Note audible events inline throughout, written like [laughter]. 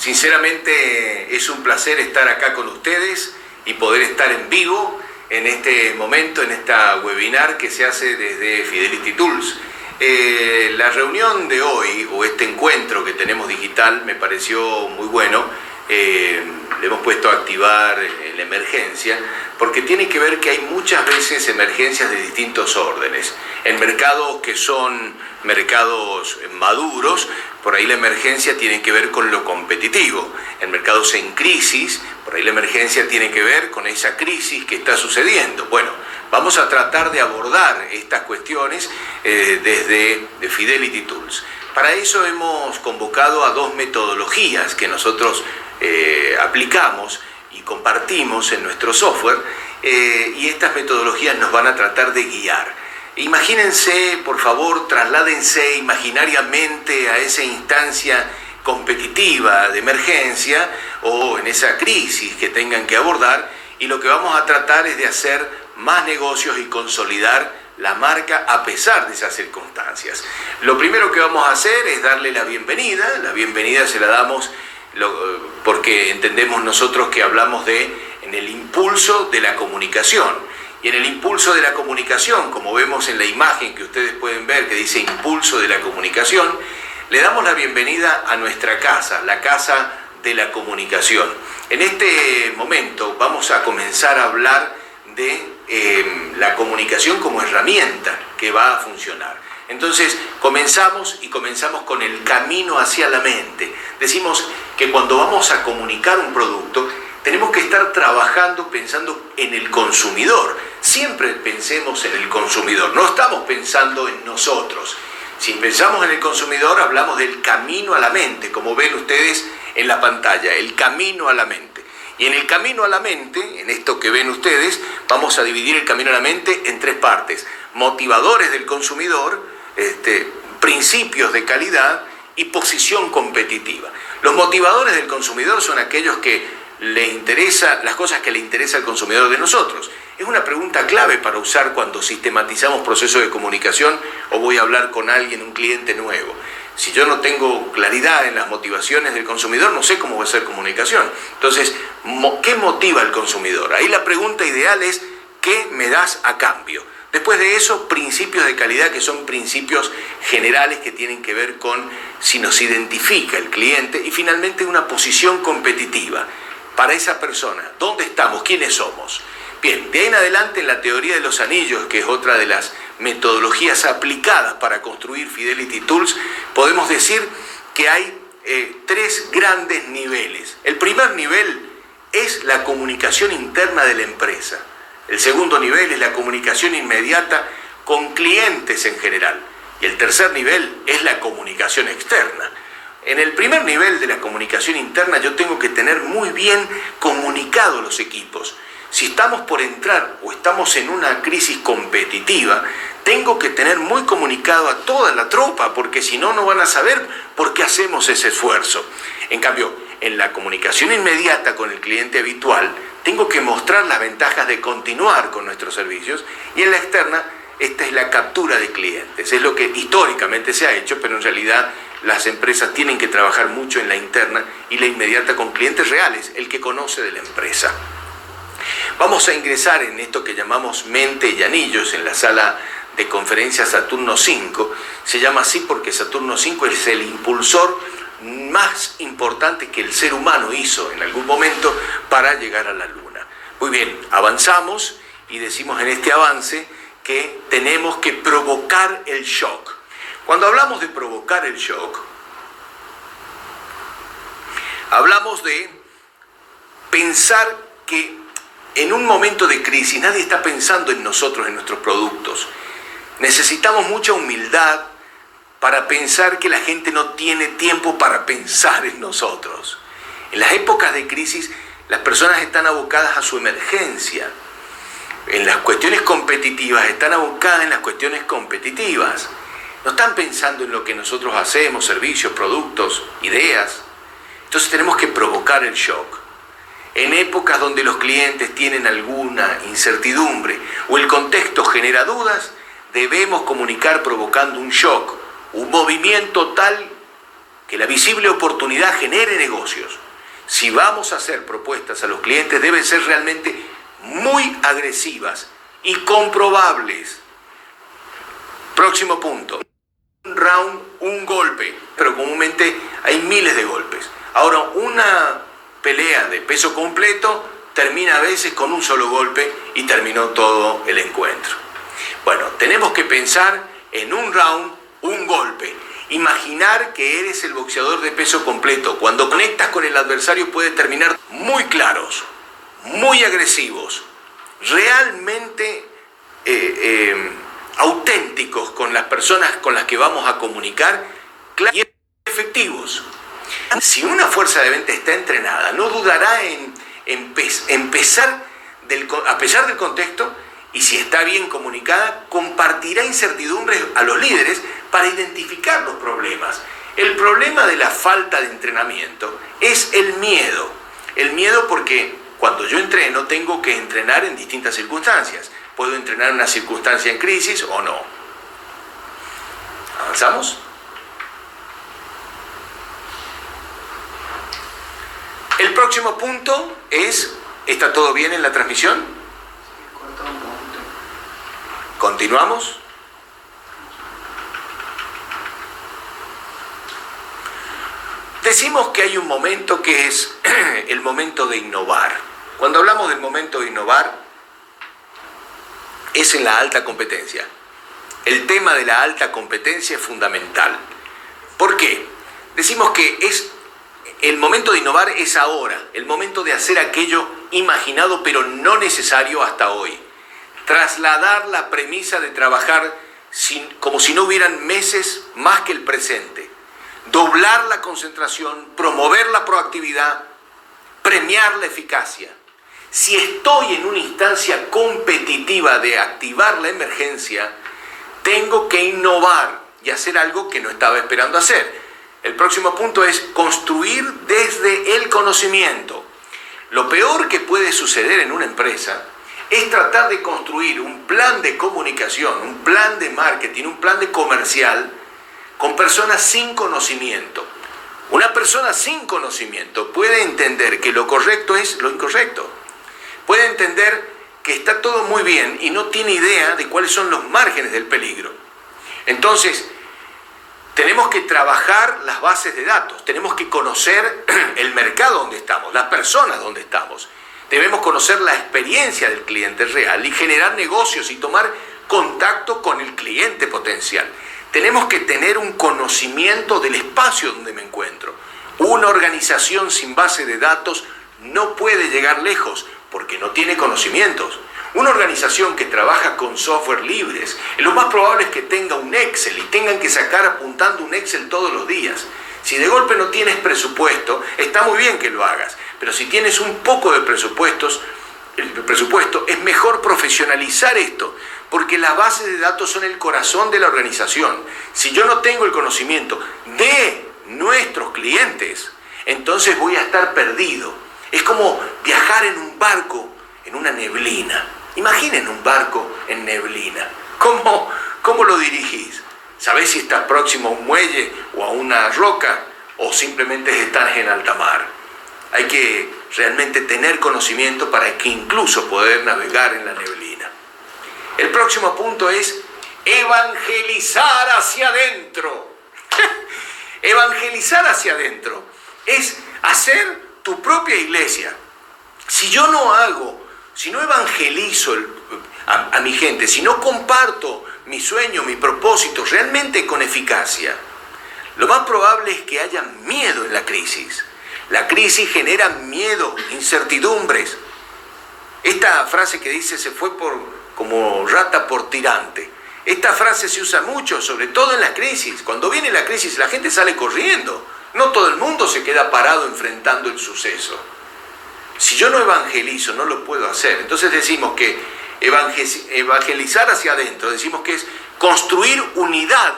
Sinceramente es un placer estar acá con ustedes y poder estar en vivo en este momento, en esta webinar que se hace desde Fidelity Tools. Eh, la reunión de hoy o este encuentro que tenemos digital me pareció muy bueno. Eh, le hemos puesto a activar la emergencia porque tiene que ver que hay muchas veces emergencias de distintos órdenes. En mercados que son mercados maduros, por ahí la emergencia tiene que ver con lo competitivo. En mercados en crisis, por ahí la emergencia tiene que ver con esa crisis que está sucediendo. Bueno, vamos a tratar de abordar estas cuestiones eh, desde Fidelity Tools. Para eso hemos convocado a dos metodologías que nosotros eh, aplicamos y compartimos en nuestro software eh, y estas metodologías nos van a tratar de guiar. Imagínense, por favor, trasládense imaginariamente a esa instancia competitiva de emergencia o en esa crisis que tengan que abordar y lo que vamos a tratar es de hacer más negocios y consolidar la marca a pesar de esas circunstancias. Lo primero que vamos a hacer es darle la bienvenida, la bienvenida se la damos porque entendemos nosotros que hablamos de en el impulso de la comunicación. Y en el impulso de la comunicación, como vemos en la imagen que ustedes pueden ver que dice impulso de la comunicación, le damos la bienvenida a nuestra casa, la casa de la comunicación. En este momento vamos a comenzar a hablar de eh, la comunicación como herramienta que va a funcionar. Entonces comenzamos y comenzamos con el camino hacia la mente. Decimos que cuando vamos a comunicar un producto, tenemos que estar trabajando pensando en el consumidor. Siempre pensemos en el consumidor, no estamos pensando en nosotros. Si pensamos en el consumidor, hablamos del camino a la mente, como ven ustedes en la pantalla, el camino a la mente. Y en el camino a la mente, en esto que ven ustedes, vamos a dividir el camino a la mente en tres partes. Motivadores del consumidor, este, principios de calidad y posición competitiva. Los motivadores del consumidor son aquellos que le interesa, las cosas que le interesa al consumidor de nosotros. Es una pregunta clave para usar cuando sistematizamos procesos de comunicación o voy a hablar con alguien, un cliente nuevo. Si yo no tengo claridad en las motivaciones del consumidor, no sé cómo va a ser comunicación. Entonces, ¿qué motiva al consumidor? Ahí la pregunta ideal es, ¿qué me das a cambio? Después de eso, principios de calidad que son principios generales que tienen que ver con si nos identifica el cliente y finalmente una posición competitiva para esa persona. ¿Dónde estamos? ¿Quiénes somos? Bien, de ahí en adelante en la teoría de los anillos, que es otra de las metodologías aplicadas para construir Fidelity Tools, podemos decir que hay eh, tres grandes niveles. El primer nivel es la comunicación interna de la empresa. El segundo nivel es la comunicación inmediata con clientes en general. Y el tercer nivel es la comunicación externa. En el primer nivel de la comunicación interna yo tengo que tener muy bien comunicados los equipos. Si estamos por entrar o estamos en una crisis competitiva, tengo que tener muy comunicado a toda la tropa, porque si no, no van a saber por qué hacemos ese esfuerzo. En cambio, en la comunicación inmediata con el cliente habitual, tengo que mostrar las ventajas de continuar con nuestros servicios y en la externa, esta es la captura de clientes. Es lo que históricamente se ha hecho, pero en realidad las empresas tienen que trabajar mucho en la interna y la inmediata con clientes reales, el que conoce de la empresa. Vamos a ingresar en esto que llamamos mente y anillos en la sala de conferencias Saturno 5. Se llama así porque Saturno 5 es el impulsor más importante que el ser humano hizo en algún momento para llegar a la Luna. Muy bien, avanzamos y decimos en este avance que tenemos que provocar el shock. Cuando hablamos de provocar el shock, hablamos de pensar que en un momento de crisis nadie está pensando en nosotros, en nuestros productos. Necesitamos mucha humildad para pensar que la gente no tiene tiempo para pensar en nosotros. En las épocas de crisis las personas están abocadas a su emergencia. En las cuestiones competitivas están abocadas en las cuestiones competitivas. No están pensando en lo que nosotros hacemos, servicios, productos, ideas. Entonces tenemos que provocar el shock. En épocas donde los clientes tienen alguna incertidumbre o el contexto genera dudas, debemos comunicar provocando un shock, un movimiento tal que la visible oportunidad genere negocios. Si vamos a hacer propuestas a los clientes, deben ser realmente muy agresivas y comprobables. Próximo punto. Un round, un golpe, pero comúnmente hay miles de golpes. Ahora, una pelea de peso completo termina a veces con un solo golpe y terminó todo el encuentro. Bueno, tenemos que pensar en un round, un golpe. Imaginar que eres el boxeador de peso completo. Cuando conectas con el adversario puede terminar muy claros, muy agresivos, realmente eh, eh, auténticos con las personas con las que vamos a comunicar y efectivos. Si una fuerza de venta está entrenada, no dudará en empezar, a pesar del contexto, y si está bien comunicada, compartirá incertidumbres a los líderes para identificar los problemas. El problema de la falta de entrenamiento es el miedo. El miedo porque cuando yo entreno tengo que entrenar en distintas circunstancias. Puedo entrenar en una circunstancia en crisis o no. ¿Avanzamos? El próximo punto es, ¿está todo bien en la transmisión? ¿Continuamos? Decimos que hay un momento que es [clears throat] el momento de innovar. Cuando hablamos del momento de innovar, es en la alta competencia. El tema de la alta competencia es fundamental. ¿Por qué? Decimos que es el momento de innovar es ahora, el momento de hacer aquello imaginado pero no necesario hasta hoy. Trasladar la premisa de trabajar como si no hubieran meses más que el presente. Doblar la concentración, promover la proactividad, premiar la eficacia. Si estoy en una instancia competitiva de activar la emergencia, tengo que innovar y hacer algo que no estaba esperando hacer. El próximo punto es construir desde el conocimiento. Lo peor que puede suceder en una empresa es tratar de construir un plan de comunicación, un plan de marketing, un plan de comercial con personas sin conocimiento. Una persona sin conocimiento puede entender que lo correcto es lo incorrecto. Puede entender que está todo muy bien y no tiene idea de cuáles son los márgenes del peligro. Entonces, tenemos que trabajar las bases de datos, tenemos que conocer [clears throat] el mercado donde estamos, las personas donde estamos. Debemos conocer la experiencia del cliente real y generar negocios y tomar contacto con el cliente potencial. Tenemos que tener un conocimiento del espacio donde me encuentro. Una organización sin base de datos no puede llegar lejos porque no tiene conocimientos. Una organización que trabaja con software libres, lo más probable es que tenga un Excel y tengan que sacar apuntando un Excel todos los días. Si de golpe no tienes presupuesto, está muy bien que lo hagas, pero si tienes un poco de presupuestos, el presupuesto, es mejor profesionalizar esto, porque las bases de datos son el corazón de la organización. Si yo no tengo el conocimiento de nuestros clientes, entonces voy a estar perdido. Es como viajar en un barco en una neblina. Imaginen un barco en neblina. ¿Cómo, cómo lo dirigís? ¿Sabés si estás próximo a un muelle o a una roca o simplemente estás en alta mar? Hay que realmente tener conocimiento para que incluso poder navegar en la neblina. El próximo punto es evangelizar hacia adentro. [laughs] evangelizar hacia adentro es hacer tu propia iglesia. Si yo no hago si no evangelizo a, mi gente, si no comparto mi sueño, mi propósito realmente con eficacia, lo más probable es que haya miedo en la crisis. La crisis genera miedo, incertidumbres. Esta frase que dice se fue por, como rata por tirante. Esta frase se usa mucho, sobre todo en la crisis. Cuando viene la crisis la gente sale corriendo. No todo el mundo se queda parado enfrentando el suceso. Si yo no evangelizo, no lo puedo hacer. Entonces decimos que evangelizar hacia adentro, decimos que es construir unidad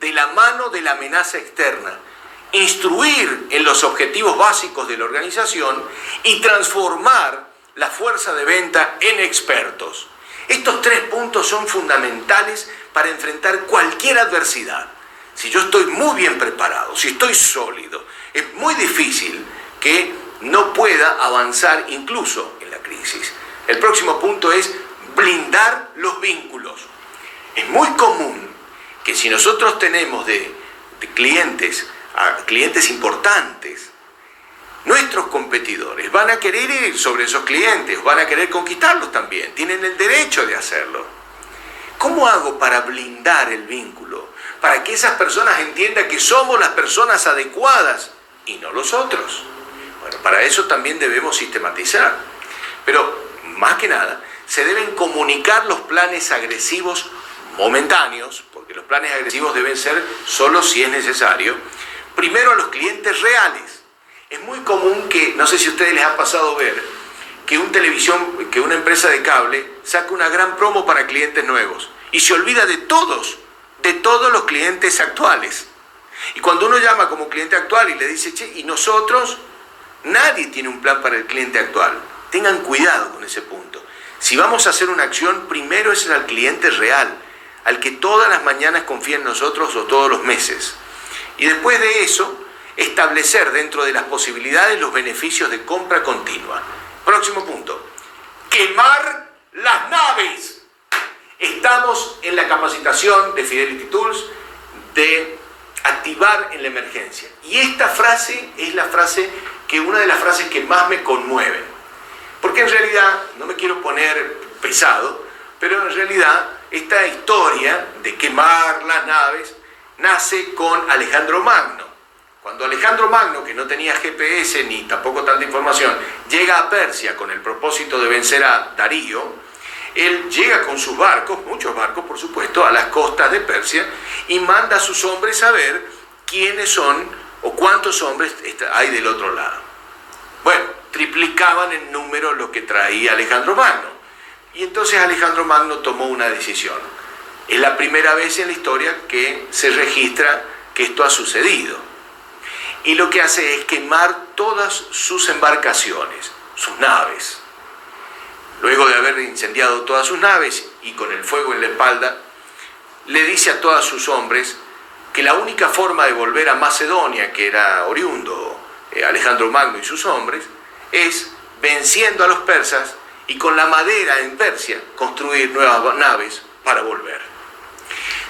de la mano de la amenaza externa, instruir en los objetivos básicos de la organización y transformar la fuerza de venta en expertos. Estos tres puntos son fundamentales para enfrentar cualquier adversidad. si yo estoy muy bien preparado, si estoy sólido, es muy difícil que no pueda avanzar incluso en la crisis. El próximo punto es blindar los vínculos. Es muy común que si nosotros tenemos de, clientes, a clientes importantes, nuestros competidores van a querer ir sobre esos clientes, van a querer conquistarlos también, tienen el derecho de hacerlo. ¿Cómo hago para blindar el vínculo? Para que esas personas entiendan que somos las personas adecuadas y no los otros. Bueno, para eso también debemos sistematizar. Pero, más que nada, se deben comunicar los planes agresivos momentáneos, porque los planes agresivos deben ser solo si es necesario, primero a los clientes reales. Es muy común que, no sé si a ustedes les ha pasado ver, que un televisión, que una empresa de cable saca una gran promo para clientes nuevos y se olvida de todos, de todos los clientes actuales. Y cuando uno llama como cliente actual y le dice, che, ¿y nosotros? Nadie tiene un plan para el cliente actual. Tengan cuidado con ese punto. Si vamos a hacer una acción, primero es al cliente real, al que todas las mañanas confía en nosotros o todos los meses. Y después de eso, establecer dentro de las posibilidades los beneficios de compra continua. Próximo punto. Quemar las naves. Estamos en la capacitación de Fidelity Tools de activar en la emergencia. Y esta frase es la frase que una de las frases que más me conmueven. Porque en realidad, no me quiero poner pesado, pero en realidad esta historia de quemar las naves nace con Alejandro Magno. Cuando Alejandro Magno, que no tenía GPS ni tampoco tanta información, llega a Persia con el propósito de vencer a Darío, él llega con sus barcos, muchos barcos por supuesto, a las costas de Persia y manda a sus hombres a ver quiénes son o cuántos hombres hay del otro lado. Bueno, triplicaban en número lo que traía Alejandro Magno. Y entonces Alejandro Magno tomó una decisión. Es la primera vez en la historia que se registra que esto ha sucedido. Y lo que hace es quemar todas sus embarcaciones, sus naves. Luego de haber incendiado todas sus naves y con el fuego en la espalda, le dice a todos sus hombres que la única forma de volver a Macedonia, que era oriundo eh, Alejandro Magno y sus hombres, es venciendo a los persas y con la madera en Persia construir nuevas naves para volver.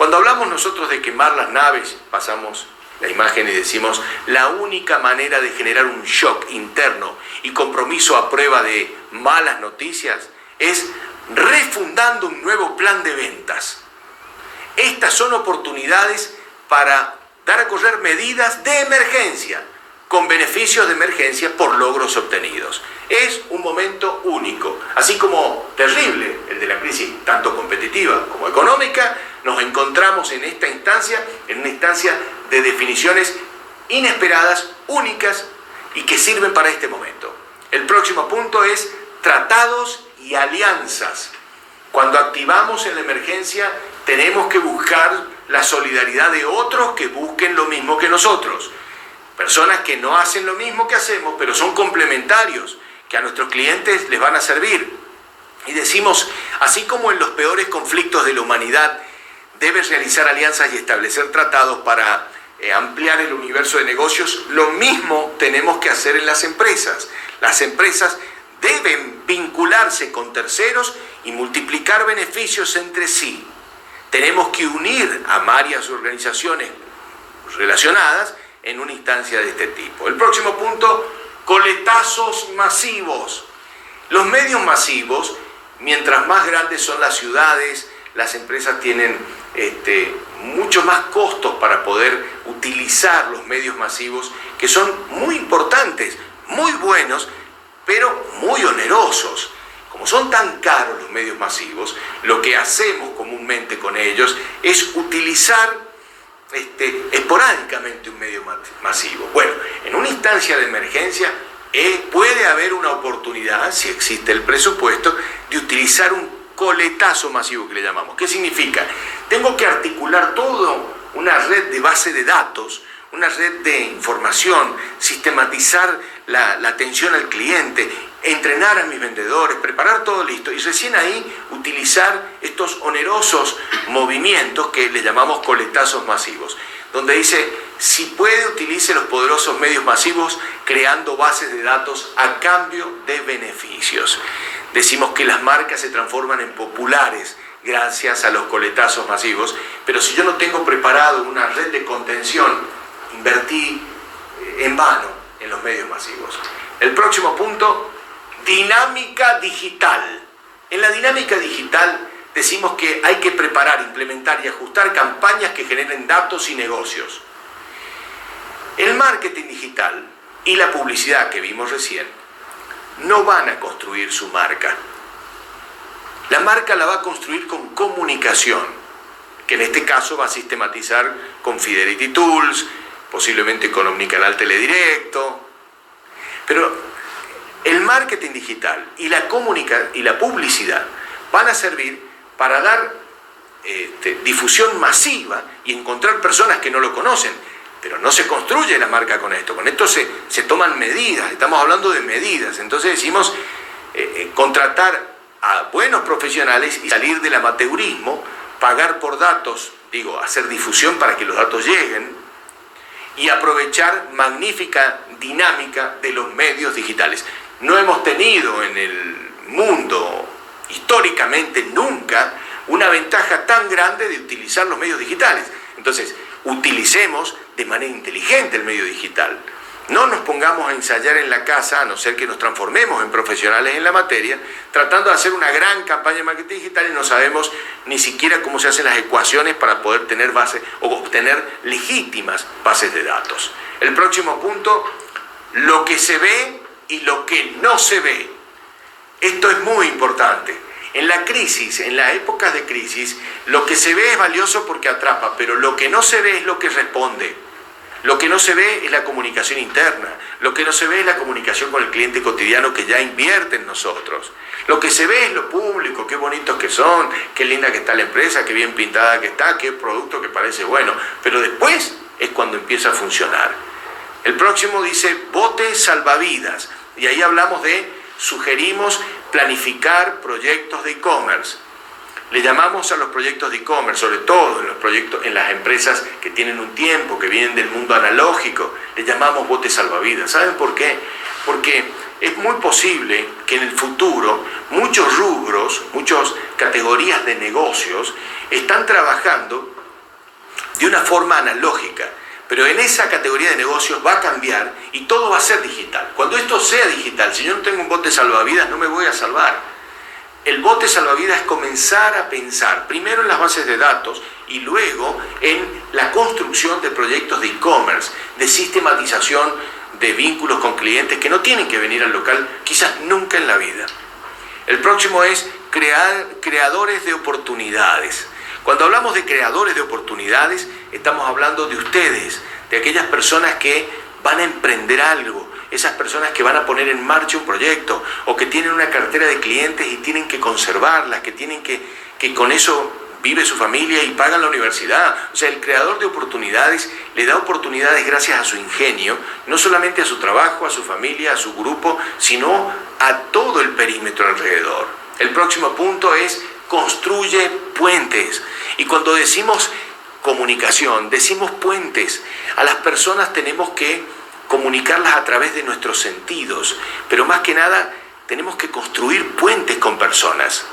Cuando hablamos nosotros de quemar las naves, pasamos la imagen y decimos, la única manera de generar un shock interno y compromiso a prueba de malas noticias es refundando un nuevo plan de ventas. Estas son oportunidades para dar a correr medidas de emergencia con beneficios de emergencia por logros obtenidos. Es un momento único, así como terrible el de la crisis, tanto competitiva como económica, nos encontramos en esta instancia, en una instancia de definiciones inesperadas, únicas y que sirven para este momento. El próximo punto es tratados y alianzas. Cuando activamos en la emergencia, tenemos que buscar la solidaridad de otros que busquen lo mismo que nosotros. Personas que no hacen lo mismo que hacemos, pero son complementarios, que a nuestros clientes les van a servir. Y decimos, así como en los peores conflictos de la humanidad, debes realizar alianzas y establecer tratados para eh, ampliar el universo de negocios, lo mismo tenemos que hacer en las empresas. Las empresas deben vincularse con terceros y multiplicar beneficios entre sí. Tenemos que unir a varias organizaciones relacionadas en una instancia de este tipo. El próximo punto, coletazos masivos. Los medios masivos, mientras más grandes son las ciudades, las empresas tienen este, muchos más costos para poder utilizar los medios masivos, que son muy importantes, muy buenos, pero muy onerosos. Como son tan caros los medios masivos, lo que hacemos comúnmente con ellos es utilizar este, esporádicamente un medio masivo. Bueno, en una instancia de emergencia eh, puede haber una oportunidad, si existe el presupuesto, de utilizar un coletazo masivo que le llamamos. ¿Qué significa? Tengo que articular todo una red de base de datos, una red de información, sistematizar la, la atención al cliente, entrenar a mis vendedores, preparar todo listo y recién ahí utilizar estos onerosos movimientos que le llamamos coletazos masivos. donde dice, si puede, utilice los poderosos medios masivos creando bases de datos a cambio de beneficios. Decimos que las marcas se transforman en populares gracias a los coletazos masivos, pero si yo no tengo preparado una red de contención, invertí eh, en vano en los medios masivos. El próximo punto, dinámica digital. En la dinámica digital decimos que hay que preparar, implementar y ajustar campañas que generen datos y negocios. El marketing digital y la publicidad que vimos recién no van a construir su marca. La marca la va a construir con comunicación, que en este caso va a sistematizar con Fidelity Tools, posiblemente con Omnicanal Teledirecto. Pero el marketing digital y la, y la publicidad van a servir para dar este, difusión masiva y encontrar personas que no lo conocen. Pero no se construye la marca con esto, con esto se, se toman medidas, estamos hablando de medidas. Entonces decimos eh, eh, contratar a buenos profesionales y salir del amateurismo, pagar por datos, digo, hacer difusión para que los datos lleguen y aprovechar magnífica dinámica de los medios digitales. No hemos tenido en el mundo históricamente nunca una ventaja tan grande de utilizar los medios digitales. Entonces, utilicemos de manera inteligente el medio digital. No nos pongamos a ensayar en la casa, a no ser que nos transformemos en profesionales en la materia, tratando de hacer una gran campaña de marketing digital y no sabemos ni siquiera cómo se hacen las ecuaciones para poder tener bases o obtener legítimas bases de datos. El próximo punto, lo que se ve y lo que no se ve. Esto es muy importante. En la crisis, en las épocas de crisis, lo que se ve es valioso porque atrapa, pero lo que no se ve es lo que responde. Lo que no se ve es la comunicación interna, lo que no se ve es la comunicación con el cliente cotidiano que ya invierte en nosotros. Lo que se ve es lo público, qué bonitos que son, qué linda que está la empresa, qué bien pintada que está, qué producto que parece bueno, pero después es cuando empieza a funcionar. El próximo dice bote salvavidas y ahí hablamos de sugerimos planificar proyectos de e-commerce. Le llamamos a los proyectos de e-commerce, sobre todo en los proyectos, en las empresas que tienen un tiempo, que vienen del mundo analógico, le llamamos botes salvavidas. ¿Saben por qué? Porque es muy posible que en el futuro muchos rubros, muchas categorías de negocios están trabajando de una forma analógica pero en esa categoría de negocios va a cambiar y todo va a ser digital. Cuando esto sea digital, si yo no tengo un bote salvavidas, no me voy a salvar. El bote salvavidas es comenzar a pensar primero en las bases de datos y luego en la construcción de proyectos de e-commerce, de sistematización de vínculos con clientes que no tienen que venir al local quizás nunca en la vida. El próximo es crear creadores de oportunidades. Cuando hablamos de creadores de oportunidades, estamos hablando de ustedes, de aquellas personas que van a emprender algo, esas personas que van a poner en marcha un proyecto o que tienen una cartera de clientes y tienen que conservarlas, que tienen que, que con eso vive su familia y pagan la universidad. O sea, el creador de oportunidades le da oportunidades gracias a su ingenio, no solamente a su trabajo, a su familia, a su grupo, sino a todo el perímetro alrededor. El próximo punto es construye puentes. Y cuando decimos comunicación, decimos puentes. A las personas tenemos que comunicarlas a través de nuestros sentidos, pero más que nada tenemos que construir puentes con personas.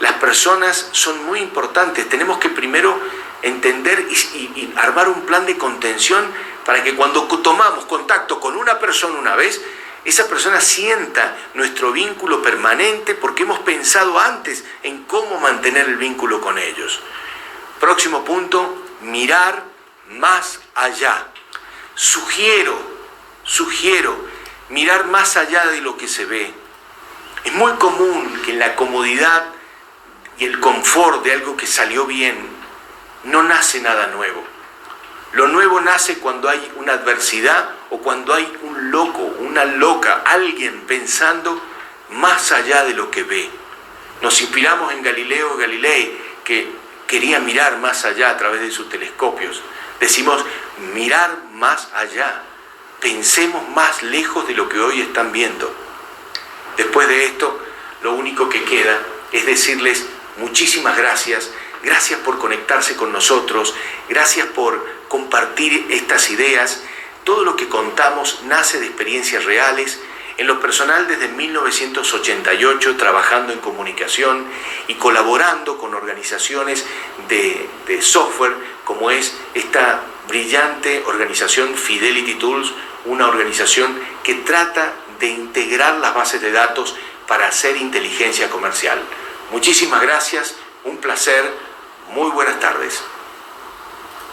Las personas son muy importantes, tenemos que primero entender y, armar un plan de contención para que cuando tomamos contacto con una persona una vez, esa persona sienta nuestro vínculo permanente porque hemos pensado antes en cómo mantener el vínculo con ellos. Próximo punto, mirar más allá. Sugiero, sugiero mirar más allá de lo que se ve. Es muy común que en la comodidad y el confort de algo que salió bien no nace nada nuevo. Lo nuevo nace cuando hay una adversidad o cuando hay un loco, una loca, alguien pensando más allá de lo que ve. Nos inspiramos en Galileo Galilei, que quería mirar más allá a través de sus telescopios. Decimos, mirar más allá. Pensemos más lejos de lo que hoy están viendo. Después de esto, lo único que queda es decirles muchísimas gracias. Gracias por conectarse con nosotros. Gracias por compartir estas ideas. Todo lo que contamos nace de experiencias reales. En lo personal, desde 1988, trabajando en comunicación y colaborando con organizaciones de, de software, como es esta brillante organización Fidelity Tools, una organización que trata de integrar las bases de datos para hacer inteligencia comercial. Muchísimas gracias, un placer, muy buenas tardes.